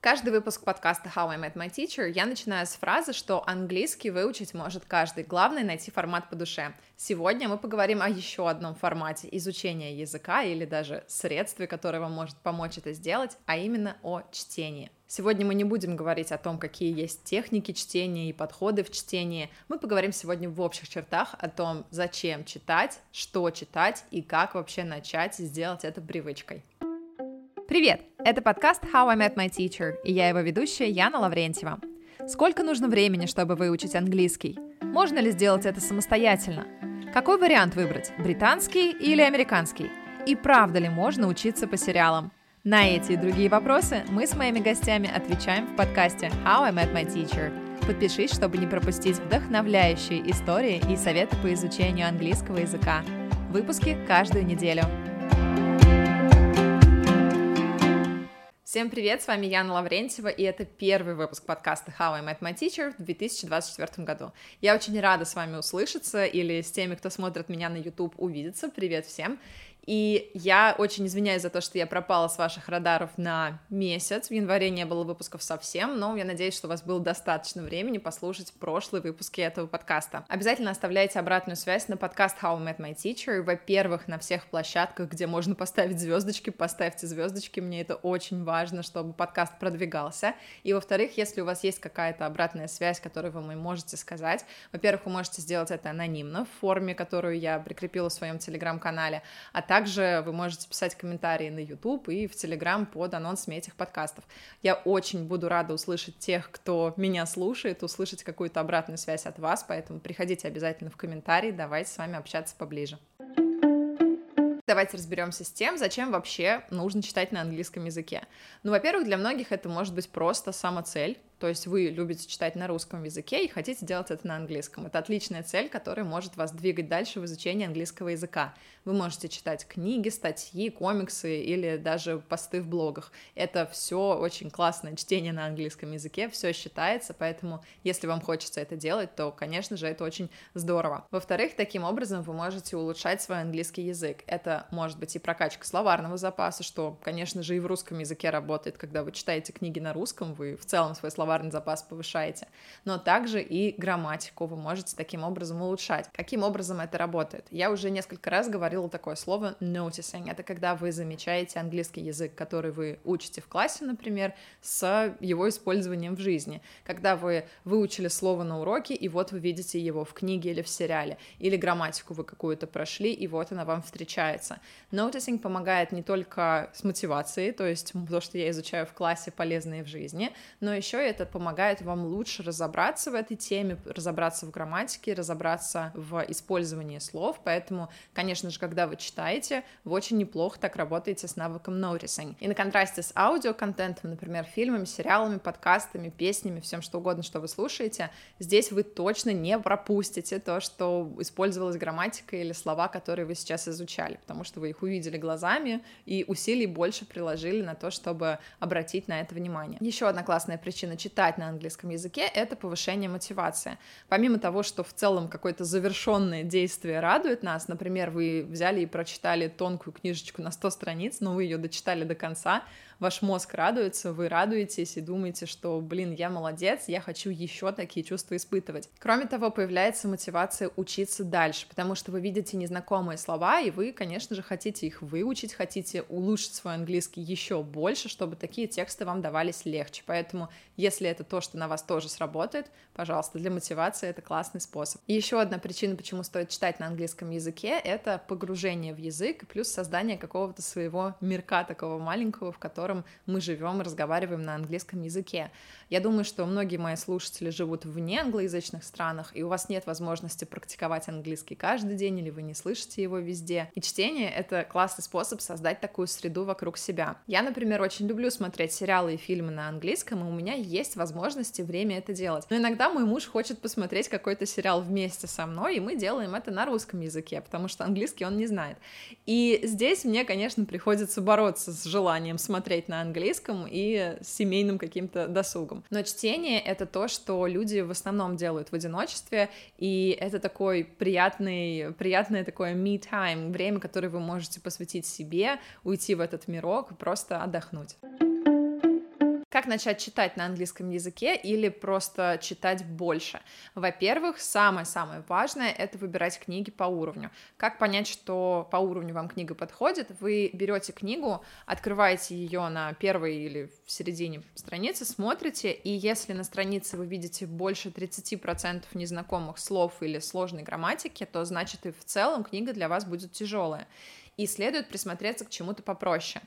Каждый выпуск подкаста How I Met My Teacher я начинаю с фразы, что английский выучить может каждый. Главное найти формат по душе. Сегодня мы поговорим о еще одном формате изучения языка или даже средстве, которое вам может помочь это сделать, а именно о чтении. Сегодня мы не будем говорить о том, какие есть техники чтения и подходы в чтении. Мы поговорим сегодня в общих чертах о том, зачем читать, что читать и как вообще начать сделать это привычкой. Привет! Это подкаст How I Met My Teacher, и я его ведущая Яна Лаврентьева. Сколько нужно времени, чтобы выучить английский? Можно ли сделать это самостоятельно? Какой вариант выбрать, британский или американский? И правда ли можно учиться по сериалам? На эти и другие вопросы мы с моими гостями отвечаем в подкасте How I Met My Teacher. Подпишись, чтобы не пропустить вдохновляющие истории и советы по изучению английского языка. Выпуски каждую неделю. Всем привет, с вами Яна Лаврентьева, и это первый выпуск подкаста How I Met My Teacher в 2024 году. Я очень рада с вами услышаться или с теми, кто смотрит меня на YouTube, увидеться. Привет всем! И я очень извиняюсь за то, что я пропала с ваших радаров на месяц. В январе не было выпусков совсем, но я надеюсь, что у вас было достаточно времени послушать прошлые выпуски этого подкаста. Обязательно оставляйте обратную связь на подкаст How I Met My Teacher. Во-первых, на всех площадках, где можно поставить звездочки, поставьте звездочки. Мне это очень важно, чтобы подкаст продвигался. И во-вторых, если у вас есть какая-то обратная связь, которую вы можете сказать, во-первых, вы можете сделать это анонимно в форме, которую я прикрепила в своем телеграм-канале, а также также вы можете писать комментарии на YouTube и в Telegram под анонсами этих подкастов. Я очень буду рада услышать тех, кто меня слушает, услышать какую-то обратную связь от вас, поэтому приходите обязательно в комментарии, давайте с вами общаться поближе. Давайте разберемся с тем, зачем вообще нужно читать на английском языке. Ну, во-первых, для многих это может быть просто самоцель, то есть вы любите читать на русском языке и хотите делать это на английском. Это отличная цель, которая может вас двигать дальше в изучении английского языка. Вы можете читать книги, статьи, комиксы или даже посты в блогах. Это все очень классное чтение на английском языке, все считается, поэтому если вам хочется это делать, то, конечно же, это очень здорово. Во-вторых, таким образом вы можете улучшать свой английский язык. Это может быть и прокачка словарного запаса, что, конечно же, и в русском языке работает, когда вы читаете книги на русском, вы в целом свой словарный словарный запас повышаете, но также и грамматику вы можете таким образом улучшать. Каким образом это работает? Я уже несколько раз говорила такое слово noticing. Это когда вы замечаете английский язык, который вы учите в классе, например, с его использованием в жизни. Когда вы выучили слово на уроке, и вот вы видите его в книге или в сериале, или грамматику вы какую-то прошли, и вот она вам встречается. Noticing помогает не только с мотивацией, то есть то, что я изучаю в классе, полезное в жизни, но еще и это помогает вам лучше разобраться в этой теме, разобраться в грамматике, разобраться в использовании слов, поэтому, конечно же, когда вы читаете, вы очень неплохо так работаете с навыком noticing. И на контрасте с аудиоконтентом, например, фильмами, сериалами, подкастами, песнями, всем что угодно, что вы слушаете, здесь вы точно не пропустите то, что использовалась грамматика или слова, которые вы сейчас изучали, потому что вы их увидели глазами и усилий больше приложили на то, чтобы обратить на это внимание. Еще одна классная причина читать на английском языке, это повышение мотивации. Помимо того, что в целом какое-то завершенное действие радует нас, например, вы взяли и прочитали тонкую книжечку на 100 страниц, но вы ее дочитали до конца, ваш мозг радуется, вы радуетесь и думаете, что, блин, я молодец, я хочу еще такие чувства испытывать. Кроме того, появляется мотивация учиться дальше, потому что вы видите незнакомые слова, и вы, конечно же, хотите их выучить, хотите улучшить свой английский еще больше, чтобы такие тексты вам давались легче. Поэтому, если это то, что на вас тоже сработает, пожалуйста, для мотивации это классный способ. И еще одна причина, почему стоит читать на английском языке, это погружение в язык, плюс создание какого-то своего мирка такого маленького, в котором котором мы живем и разговариваем на английском языке. Я думаю, что многие мои слушатели живут в неанглоязычных странах, и у вас нет возможности практиковать английский каждый день, или вы не слышите его везде. И чтение — это классный способ создать такую среду вокруг себя. Я, например, очень люблю смотреть сериалы и фильмы на английском, и у меня есть возможности время это делать. Но иногда мой муж хочет посмотреть какой-то сериал вместе со мной, и мы делаем это на русском языке, потому что английский он не знает. И здесь мне, конечно, приходится бороться с желанием смотреть смотреть на английском и семейным каким-то досугом. Но чтение — это то, что люди в основном делают в одиночестве, и это такой приятный, приятное такое me-time, время, которое вы можете посвятить себе, уйти в этот мирок просто отдохнуть. Как начать читать на английском языке или просто читать больше? Во-первых, самое-самое важное — это выбирать книги по уровню. Как понять, что по уровню вам книга подходит? Вы берете книгу, открываете ее на первой или в середине страницы, смотрите, и если на странице вы видите больше 30% незнакомых слов или сложной грамматики, то значит и в целом книга для вас будет тяжелая. И следует присмотреться к чему-то попроще.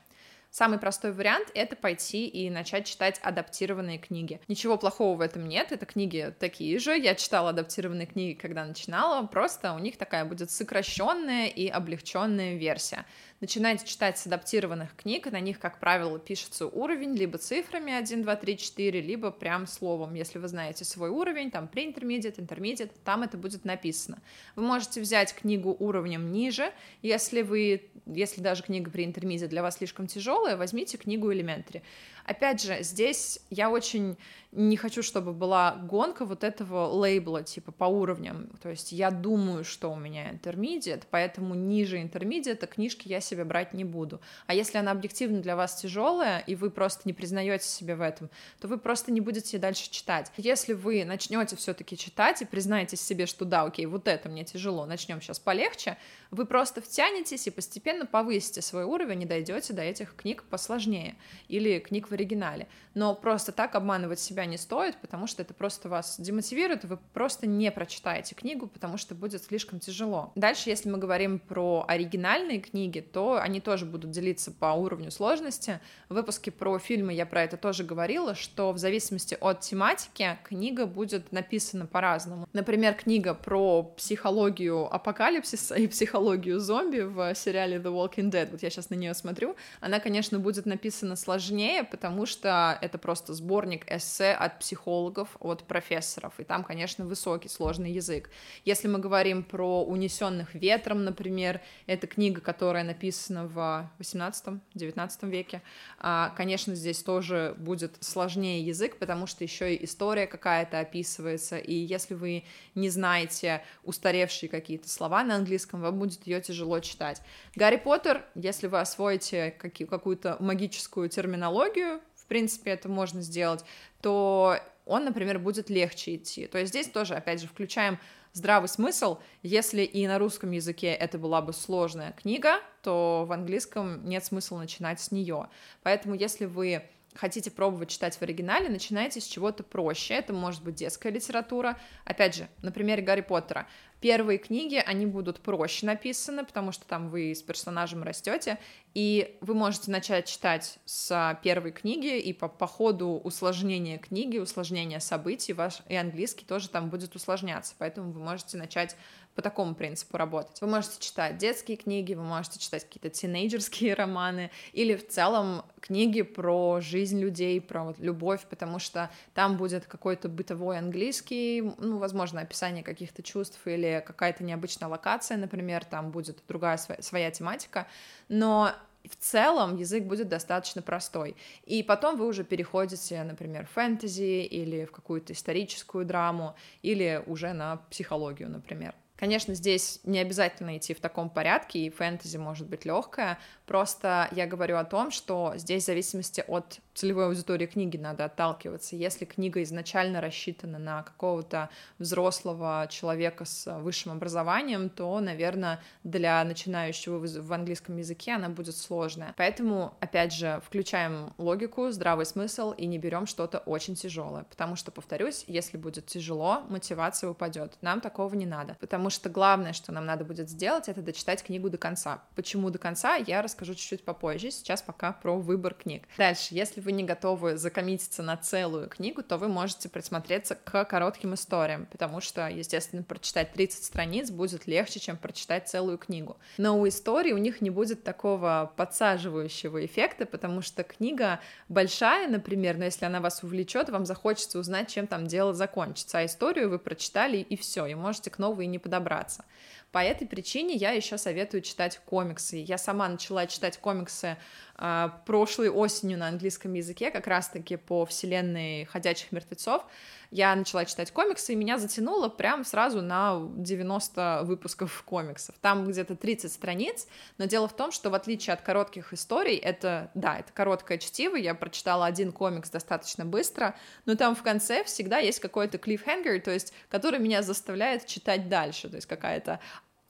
Самый простой вариант — это пойти и начать читать адаптированные книги. Ничего плохого в этом нет, это книги такие же. Я читала адаптированные книги, когда начинала, просто у них такая будет сокращенная и облегченная версия. Начинайте читать с адаптированных книг, на них, как правило, пишется уровень либо цифрами 1, 2, 3, 4, либо прям словом. Если вы знаете свой уровень, там pre-intermediate, intermediate, там это будет написано. Вы можете взять книгу уровнем ниже, если вы, если даже книга pre-intermediate для вас слишком тяжелая, возьмите книгу elementary. Опять же, здесь я очень не хочу, чтобы была гонка вот этого лейбла, типа, по уровням. То есть я думаю, что у меня intermediate, поэтому ниже intermediate книжки я себе брать не буду. А если она объективно для вас тяжелая, и вы просто не признаете себе в этом, то вы просто не будете дальше читать. Если вы начнете все-таки читать и признаете себе, что да, окей, вот это мне тяжело, начнем сейчас полегче, вы просто втянетесь и постепенно повысите свой уровень и дойдете до этих книг посложнее или книг в оригинале. Но просто так обманывать себя не стоит, потому что это просто вас демотивирует, вы просто не прочитаете книгу, потому что будет слишком тяжело. Дальше, если мы говорим про оригинальные книги, то они тоже будут делиться по уровню сложности. В выпуске про фильмы я про это тоже говорила, что в зависимости от тематики книга будет написана по-разному. Например, книга про психологию апокалипсиса и психологию зомби в сериале The Walking Dead, вот я сейчас на нее смотрю, она, конечно, будет написана сложнее, потому что это просто сборник эссе от психологов, от профессоров, и там, конечно, высокий, сложный язык. Если мы говорим про «Унесенных ветром», например, это книга, которая написана в 18-19 веке, а, конечно, здесь тоже будет сложнее язык, потому что еще и история какая-то описывается, и если вы не знаете устаревшие какие-то слова на английском, вам будет ее тяжело читать. Гарри Поттер, если вы освоите какую-то магическую терминологию, принципе, это можно сделать, то он, например, будет легче идти. То есть здесь тоже, опять же, включаем здравый смысл. Если и на русском языке это была бы сложная книга, то в английском нет смысла начинать с нее. Поэтому если вы хотите пробовать читать в оригинале, начинайте с чего-то проще. Это может быть детская литература. Опять же, на примере Гарри Поттера. Первые книги, они будут проще написаны, потому что там вы с персонажем растете, и вы можете начать читать с первой книги, и по, по ходу усложнения книги, усложнения событий, ваш и английский тоже там будет усложняться, поэтому вы можете начать по такому принципу работать. Вы можете читать детские книги, вы можете читать какие-то тинейджерские романы или в целом книги про жизнь людей, про вот любовь, потому что там будет какой-то бытовой английский, ну, возможно, описание каких-то чувств или какая-то необычная локация, например, там будет другая своя, своя тематика, но в целом язык будет достаточно простой. И потом вы уже переходите, например, в фэнтези или в какую-то историческую драму, или уже на психологию, например. Конечно, здесь не обязательно идти в таком порядке, и фэнтези может быть легкая. Просто я говорю о том, что здесь в зависимости от целевой аудитории книги надо отталкиваться. Если книга изначально рассчитана на какого-то взрослого человека с высшим образованием, то, наверное, для начинающего в английском языке она будет сложная. Поэтому, опять же, включаем логику, здравый смысл и не берем что-то очень тяжелое. Потому что, повторюсь, если будет тяжело, мотивация упадет. Нам такого не надо. Потому что главное, что нам надо будет сделать, это дочитать книгу до конца. Почему до конца, я расскажу чуть-чуть попозже. Сейчас пока про выбор книг. Дальше, если вы не готовы закоммититься на целую книгу, то вы можете присмотреться к коротким историям, потому что, естественно, прочитать 30 страниц будет легче, чем прочитать целую книгу. Но у истории у них не будет такого подсаживающего эффекта, потому что книга большая, например, но если она вас увлечет, вам захочется узнать, чем там дело закончится, а историю вы прочитали и все, и можете к новой не подобраться добраться. По этой причине я еще советую читать комиксы. Я сама начала читать комиксы э, прошлой осенью на английском языке, как раз-таки по вселенной ходячих мертвецов я начала читать комиксы, и меня затянуло прям сразу на 90 выпусков комиксов. Там где-то 30 страниц, но дело в том, что в отличие от коротких историй, это, да, это короткое чтиво, я прочитала один комикс достаточно быстро, но там в конце всегда есть какой-то cliffhanger, то есть, который меня заставляет читать дальше, то есть какая-то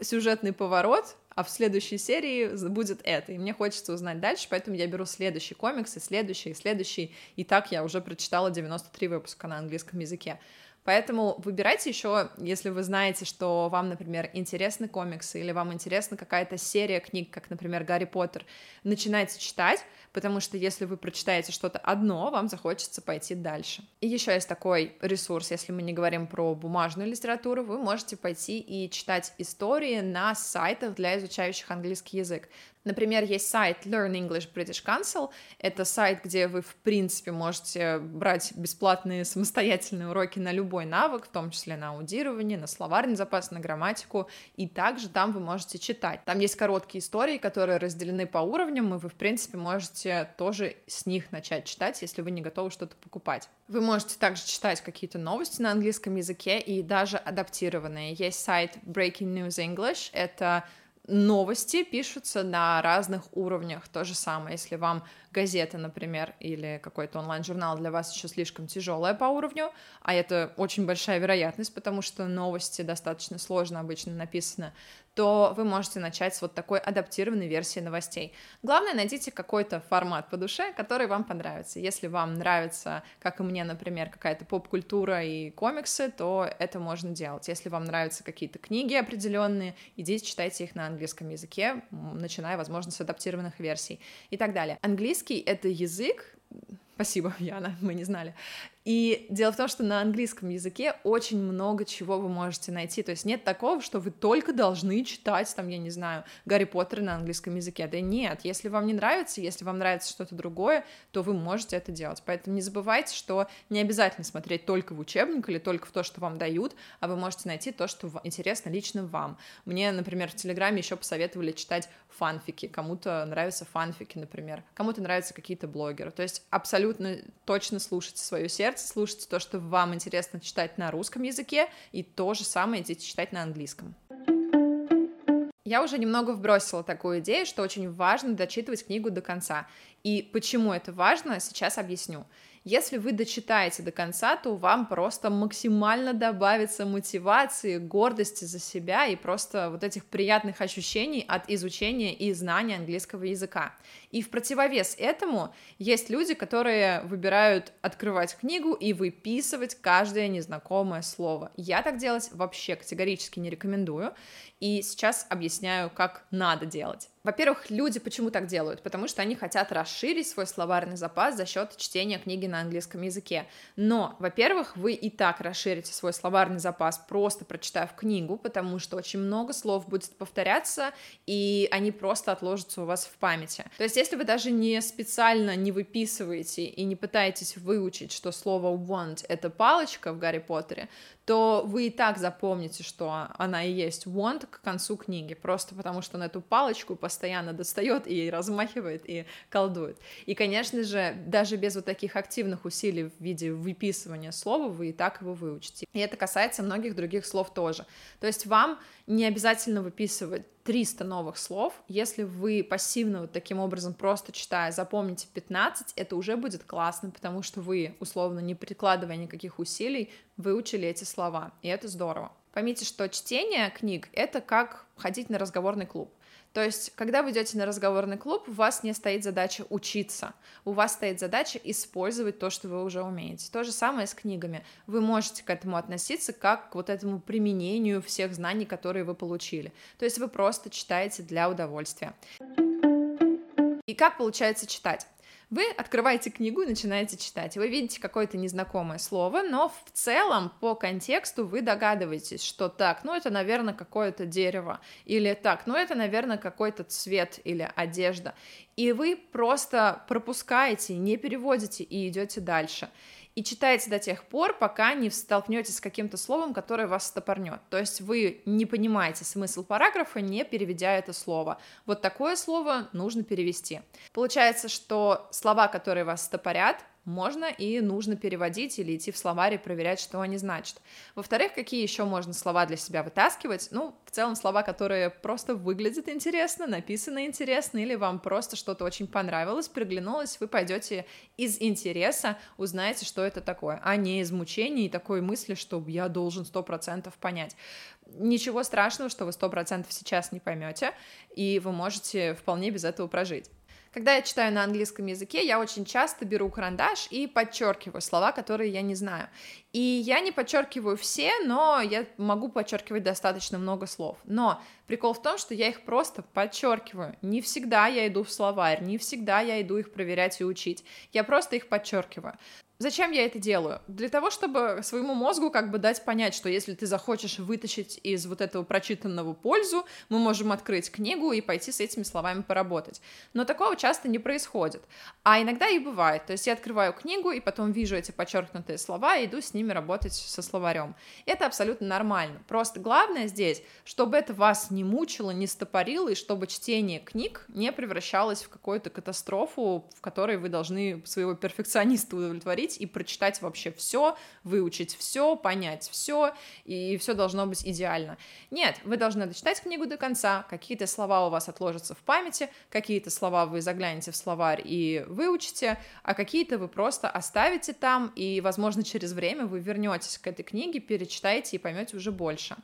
сюжетный поворот, а в следующей серии будет это, и мне хочется узнать дальше, поэтому я беру следующий комикс, и следующий, и следующий, и так я уже прочитала 93 выпуска на английском языке. Поэтому выбирайте еще, если вы знаете, что вам, например, интересны комиксы или вам интересна какая-то серия книг, как, например, Гарри Поттер, начинайте читать, потому что если вы прочитаете что-то одно, вам захочется пойти дальше. И еще есть такой ресурс, если мы не говорим про бумажную литературу, вы можете пойти и читать истории на сайтах для изучающих английский язык. Например, есть сайт Learn English British Council. Это сайт, где вы, в принципе, можете брать бесплатные самостоятельные уроки на любой навык, в том числе на аудирование, на словарный запас, на грамматику. И также там вы можете читать. Там есть короткие истории, которые разделены по уровням, и вы, в принципе, можете тоже с них начать читать, если вы не готовы что-то покупать. Вы можете также читать какие-то новости на английском языке и даже адаптированные. Есть сайт Breaking News English. Это новости пишутся на разных уровнях. То же самое, если вам газета, например, или какой-то онлайн-журнал для вас еще слишком тяжелая по уровню, а это очень большая вероятность, потому что новости достаточно сложно обычно написаны, то вы можете начать с вот такой адаптированной версии новостей. Главное, найдите какой-то формат по душе, который вам понравится. Если вам нравится, как и мне, например, какая-то поп-культура и комиксы, то это можно делать. Если вам нравятся какие-то книги определенные, идите читайте их на английском языке, начиная, возможно, с адаптированных версий и так далее. Английский — это язык, Спасибо, Яна, мы не знали. И дело в том, что на английском языке очень много чего вы можете найти. То есть нет такого, что вы только должны читать, там, я не знаю, Гарри Поттер на английском языке. Да нет, если вам не нравится, если вам нравится что-то другое, то вы можете это делать. Поэтому не забывайте, что не обязательно смотреть только в учебник или только в то, что вам дают, а вы можете найти то, что интересно лично вам. Мне, например, в Телеграме еще посоветовали читать фанфики. Кому-то нравятся фанфики, например. Кому-то нравятся какие-то блогеры. То есть абсолютно точно слушайте свое сердце, сердце, слушайте то, что вам интересно читать на русском языке, и то же самое идите читать на английском. Я уже немного вбросила такую идею, что очень важно дочитывать книгу до конца. И почему это важно, сейчас объясню. Если вы дочитаете до конца, то вам просто максимально добавится мотивации, гордости за себя и просто вот этих приятных ощущений от изучения и знания английского языка. И в противовес этому есть люди, которые выбирают открывать книгу и выписывать каждое незнакомое слово. Я так делать вообще категорически не рекомендую, и сейчас объясняю, как надо делать. Во-первых, люди почему так делают? Потому что они хотят расширить свой словарный запас за счет чтения книги на английском языке. Но, во-первых, вы и так расширите свой словарный запас, просто прочитав книгу, потому что очень много слов будет повторяться, и они просто отложатся у вас в памяти. То есть, если вы даже не специально не выписываете и не пытаетесь выучить, что слово want — это палочка в Гарри Поттере, то вы и так запомните, что она и есть want к концу книги, просто потому что он эту палочку постоянно достает и размахивает и колдует. И, конечно же, даже без вот таких активных усилий в виде выписывания слова вы и так его выучите. И это касается многих других слов тоже. То есть вам не обязательно выписывать 300 новых слов. Если вы пассивно вот таким образом просто читая запомните 15, это уже будет классно, потому что вы, условно, не прикладывая никаких усилий, выучили эти слова, и это здорово. Поймите, что чтение книг — это как ходить на разговорный клуб. То есть, когда вы идете на разговорный клуб, у вас не стоит задача учиться, у вас стоит задача использовать то, что вы уже умеете. То же самое с книгами. Вы можете к этому относиться как к вот этому применению всех знаний, которые вы получили. То есть вы просто читаете для удовольствия. И как получается читать? Вы открываете книгу и начинаете читать. Вы видите какое-то незнакомое слово, но в целом по контексту вы догадываетесь, что так, ну это, наверное, какое-то дерево, или так, ну это, наверное, какой-то цвет или одежда. и вы просто пропускаете, не переводите и идете дальше и читаете до тех пор, пока не столкнетесь с каким-то словом, которое вас стопорнет. То есть вы не понимаете смысл параграфа, не переведя это слово. Вот такое слово нужно перевести. Получается, что слова, которые вас стопорят, можно и нужно переводить или идти в словарь и проверять, что они значат. Во-вторых, какие еще можно слова для себя вытаскивать? Ну, в целом слова, которые просто выглядят интересно, написаны интересно, или вам просто что-то очень понравилось, приглянулось, вы пойдете из интереса, узнаете, что это такое, а не из мучений и такой мысли, что я должен сто процентов понять. Ничего страшного, что вы сто процентов сейчас не поймете, и вы можете вполне без этого прожить. Когда я читаю на английском языке, я очень часто беру карандаш и подчеркиваю слова, которые я не знаю. И я не подчеркиваю все, но я могу подчеркивать достаточно много слов. Но прикол в том, что я их просто подчеркиваю. Не всегда я иду в словарь, не всегда я иду их проверять и учить. Я просто их подчеркиваю. Зачем я это делаю? Для того, чтобы своему мозгу как бы дать понять, что если ты захочешь вытащить из вот этого прочитанного пользу, мы можем открыть книгу и пойти с этими словами поработать. Но такого часто не происходит. А иногда и бывает. То есть я открываю книгу и потом вижу эти подчеркнутые слова и иду с ними работать со словарем. Это абсолютно нормально. Просто главное здесь, чтобы это вас не мучило, не стопорило, и чтобы чтение книг не превращалось в какую-то катастрофу, в которой вы должны своего перфекциониста удовлетворить, открыть и прочитать вообще все, выучить все, понять все, и все должно быть идеально. Нет, вы должны дочитать книгу до конца, какие-то слова у вас отложатся в памяти, какие-то слова вы заглянете в словарь и выучите, а какие-то вы просто оставите там, и, возможно, через время вы вернетесь к этой книге, перечитаете и поймете уже больше.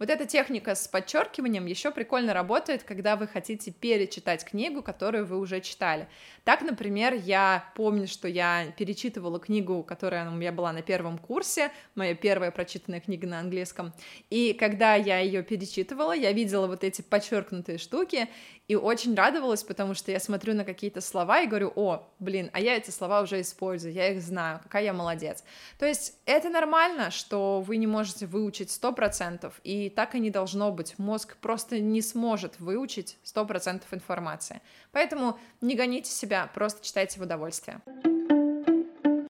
Вот эта техника с подчеркиванием еще прикольно работает, когда вы хотите перечитать книгу, которую вы уже читали. Так, например, я помню, что я перечитывала книгу, которая у меня была на первом курсе, моя первая прочитанная книга на английском, и когда я ее перечитывала, я видела вот эти подчеркнутые штуки, и очень радовалась, потому что я смотрю на какие-то слова и говорю, о, блин, а я эти слова уже использую, я их знаю, какая я молодец. То есть это нормально, что вы не можете выучить сто процентов, и так и не должно быть. Мозг просто не сможет выучить сто процентов информации. Поэтому не гоните себя, просто читайте в удовольствие.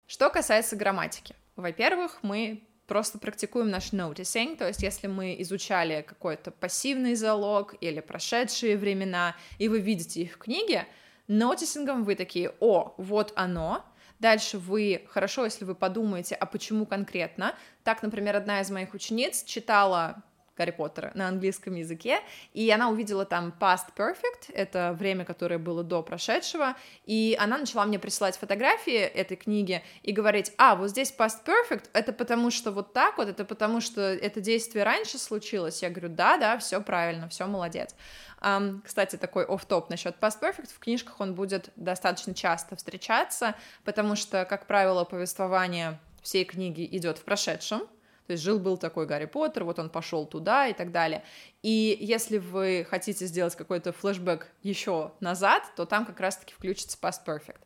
Что касается грамматики. Во-первых, мы просто практикуем наш noticing, то есть если мы изучали какой-то пассивный залог или прошедшие времена, и вы видите их в книге, нотисингом вы такие, о, вот оно, Дальше вы, хорошо, если вы подумаете, а почему конкретно. Так, например, одна из моих учениц читала Гарри Поттера на английском языке, и она увидела там past perfect, это время, которое было до прошедшего, и она начала мне присылать фотографии этой книги и говорить, а, вот здесь past perfect, это потому что вот так вот, это потому что это действие раньше случилось, я говорю, да, да, все правильно, все молодец. Um, кстати, такой оф-топ насчет past perfect, в книжках он будет достаточно часто встречаться, потому что, как правило, повествование всей книги идет в прошедшем, то есть жил-был такой Гарри Поттер, вот он пошел туда и так далее. И если вы хотите сделать какой-то флешбэк еще назад, то там как раз-таки включится Past Perfect.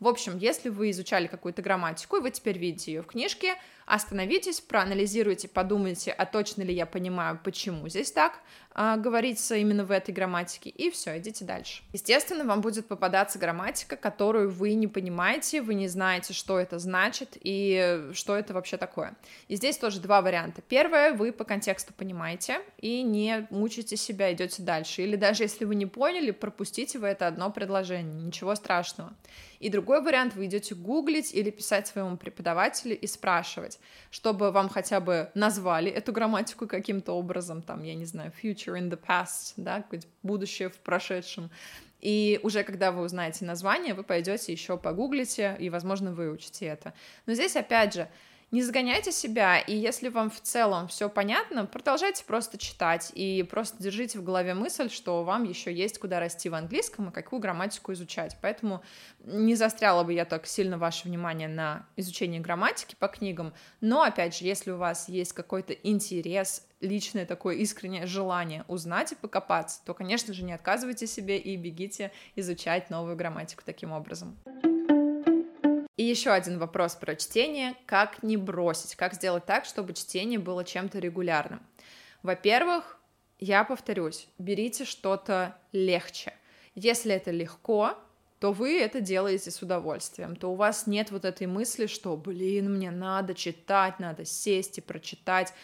В общем, если вы изучали какую-то грамматику, и вы теперь видите ее в книжке, остановитесь, проанализируйте, подумайте, а точно ли я понимаю, почему здесь так а, говорится именно в этой грамматике, и все, идите дальше. Естественно, вам будет попадаться грамматика, которую вы не понимаете, вы не знаете, что это значит и что это вообще такое. И здесь тоже два варианта. Первое, вы по контексту понимаете и не мучите себя, идете дальше. Или даже если вы не поняли, пропустите вы это одно предложение, ничего страшного. И другой вариант, вы идете гуглить или писать своему преподавателю и спрашивать, чтобы вам хотя бы назвали эту грамматику каким-то образом, там, я не знаю, future in the past, да, будущее в прошедшем. И уже когда вы узнаете название, вы пойдете еще погуглите и, возможно, выучите это. Но здесь, опять же, не загоняйте себя, и если вам в целом все понятно, продолжайте просто читать и просто держите в голове мысль, что вам еще есть куда расти в английском и какую грамматику изучать. Поэтому не застряла бы я так сильно ваше внимание на изучении грамматики по книгам, но опять же, если у вас есть какой-то интерес, личное такое искреннее желание узнать и покопаться, то, конечно же, не отказывайте себе и бегите изучать новую грамматику таким образом. И еще один вопрос про чтение. Как не бросить? Как сделать так, чтобы чтение было чем-то регулярным? Во-первых, я повторюсь, берите что-то легче. Если это легко, то вы это делаете с удовольствием, то у вас нет вот этой мысли, что, блин, мне надо читать, надо сесть и прочитать.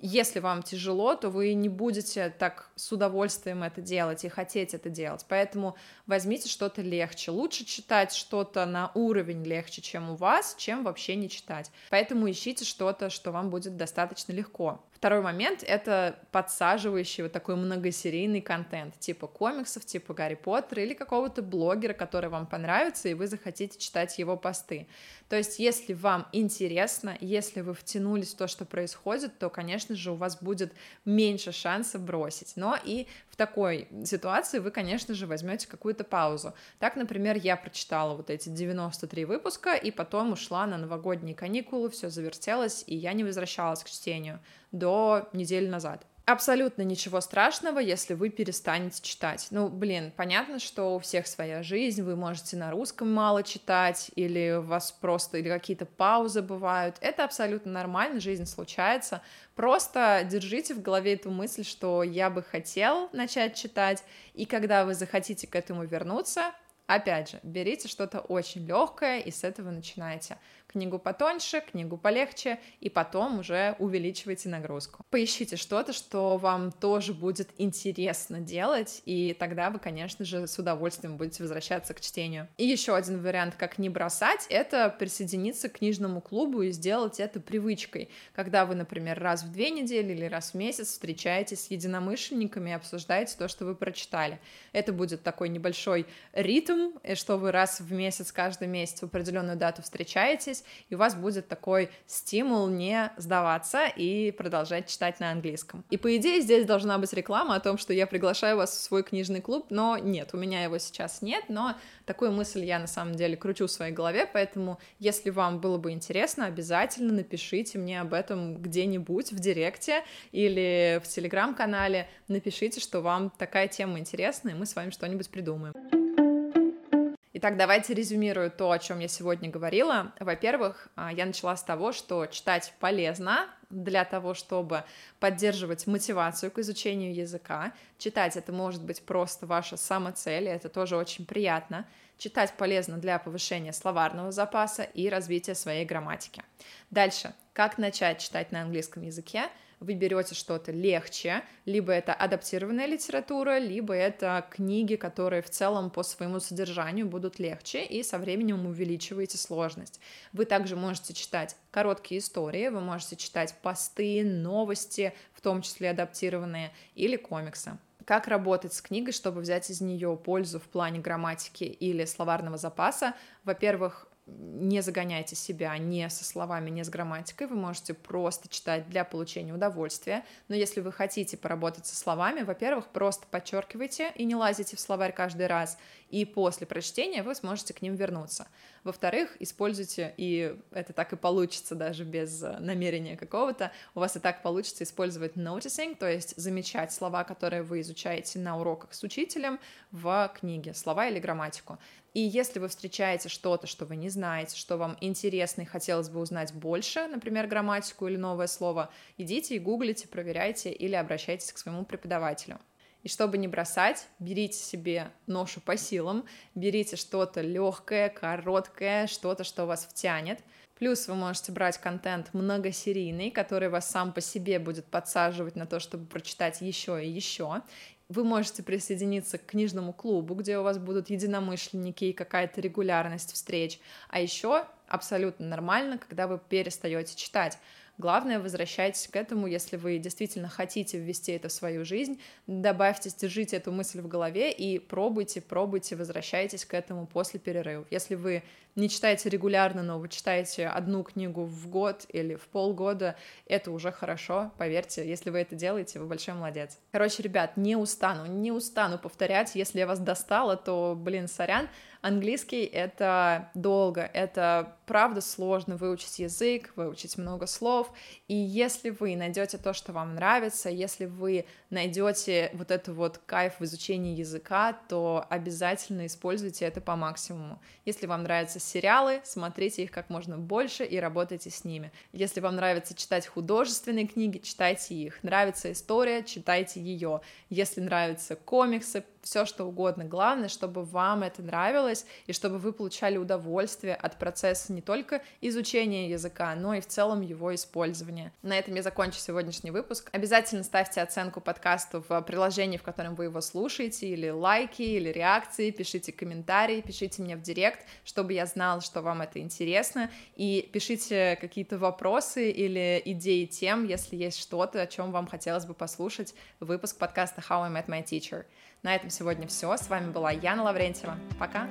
Если вам тяжело, то вы не будете так с удовольствием это делать и хотеть это делать. Поэтому возьмите что-то легче. Лучше читать что-то на уровень легче, чем у вас, чем вообще не читать. Поэтому ищите что-то, что вам будет достаточно легко. Второй момент — это подсаживающий вот такой многосерийный контент, типа комиксов, типа Гарри Поттера или какого-то блогера, который вам понравится, и вы захотите читать его посты. То есть, если вам интересно, если вы втянулись в то, что происходит, то, конечно же, у вас будет меньше шанса бросить. Но и такой ситуации вы, конечно же, возьмете какую-то паузу. Так, например, я прочитала вот эти 93 выпуска, и потом ушла на новогодние каникулы, все завертелось, и я не возвращалась к чтению до недели назад. Абсолютно ничего страшного, если вы перестанете читать. Ну, блин, понятно, что у всех своя жизнь, вы можете на русском мало читать, или у вас просто, или какие-то паузы бывают. Это абсолютно нормально, жизнь случается. Просто держите в голове эту мысль, что я бы хотел начать читать, и когда вы захотите к этому вернуться, опять же, берите что-то очень легкое и с этого начинайте книгу потоньше, книгу полегче, и потом уже увеличивайте нагрузку. Поищите что-то, что вам тоже будет интересно делать, и тогда вы, конечно же, с удовольствием будете возвращаться к чтению. И еще один вариант, как не бросать, это присоединиться к книжному клубу и сделать это привычкой, когда вы, например, раз в две недели или раз в месяц встречаетесь с единомышленниками и обсуждаете то, что вы прочитали. Это будет такой небольшой ритм, что вы раз в месяц, каждый месяц в определенную дату встречаетесь, и у вас будет такой стимул не сдаваться и продолжать читать на английском. И по идее здесь должна быть реклама о том, что я приглашаю вас в свой книжный клуб, но нет, у меня его сейчас нет, но такую мысль я на самом деле кручу в своей голове, поэтому если вам было бы интересно, обязательно напишите мне об этом где-нибудь в директе или в телеграм-канале, напишите, что вам такая тема интересна, и мы с вами что-нибудь придумаем. Итак, давайте резюмирую то, о чем я сегодня говорила. Во-первых, а, я начала с того, что читать полезно для того, чтобы поддерживать мотивацию к изучению языка. Читать это может быть просто ваша самоцель, и это тоже очень приятно. Читать полезно для повышения словарного запаса и развития своей грамматики. Дальше, как начать читать на английском языке? Вы берете что-то легче, либо это адаптированная литература, либо это книги, которые в целом по своему содержанию будут легче, и со временем увеличиваете сложность. Вы также можете читать короткие истории, вы можете читать посты, новости, в том числе адаптированные, или комиксы как работать с книгой, чтобы взять из нее пользу в плане грамматики или словарного запаса. Во-первых, не загоняйте себя не со словами, не с грамматикой, вы можете просто читать для получения удовольствия, но если вы хотите поработать со словами, во-первых, просто подчеркивайте и не лазите в словарь каждый раз, и после прочтения вы сможете к ним вернуться. Во-вторых, используйте, и это так и получится даже без э, намерения какого-то, у вас и так получится использовать noticing, то есть замечать слова, которые вы изучаете на уроках с учителем в книге, слова или грамматику. И если вы встречаете что-то, что вы не знаете, что вам интересно и хотелось бы узнать больше, например, грамматику или новое слово, идите и гуглите, проверяйте или обращайтесь к своему преподавателю. И чтобы не бросать, берите себе ношу по силам, берите что-то легкое, короткое, что-то, что вас втянет. Плюс вы можете брать контент многосерийный, который вас сам по себе будет подсаживать на то, чтобы прочитать еще и еще. Вы можете присоединиться к книжному клубу, где у вас будут единомышленники и какая-то регулярность встреч. А еще абсолютно нормально, когда вы перестаете читать. Главное, возвращайтесь к этому, если вы действительно хотите ввести это в свою жизнь, добавьте, держите эту мысль в голове и пробуйте, пробуйте, возвращайтесь к этому после перерывов. Если вы не читаете регулярно, но вы читаете одну книгу в год или в полгода, это уже хорошо, поверьте, если вы это делаете, вы большой молодец. Короче, ребят, не устану, не устану повторять, если я вас достала, то, блин, сорян, Английский — это долго, это правда сложно выучить язык, выучить много слов, и если вы найдете то, что вам нравится, если вы найдете вот это вот кайф в изучении языка, то обязательно используйте это по максимуму. Если вам нравятся сериалы, смотрите их как можно больше и работайте с ними. Если вам нравится читать художественные книги, читайте их. Нравится история, читайте ее. Если нравятся комиксы, все что угодно. Главное, чтобы вам это нравилось и чтобы вы получали удовольствие от процесса не только изучения языка, но и в целом его использования. На этом я закончу сегодняшний выпуск. Обязательно ставьте оценку подкасту в приложении, в котором вы его слушаете, или лайки, или реакции, пишите комментарии, пишите мне в директ, чтобы я знала, что вам это интересно, и пишите какие-то вопросы или идеи тем, если есть что-то, о чем вам хотелось бы послушать, выпуск подкаста How I Met My Teacher. На этом сегодня все. С вами была Яна Лаврентьева. Пока!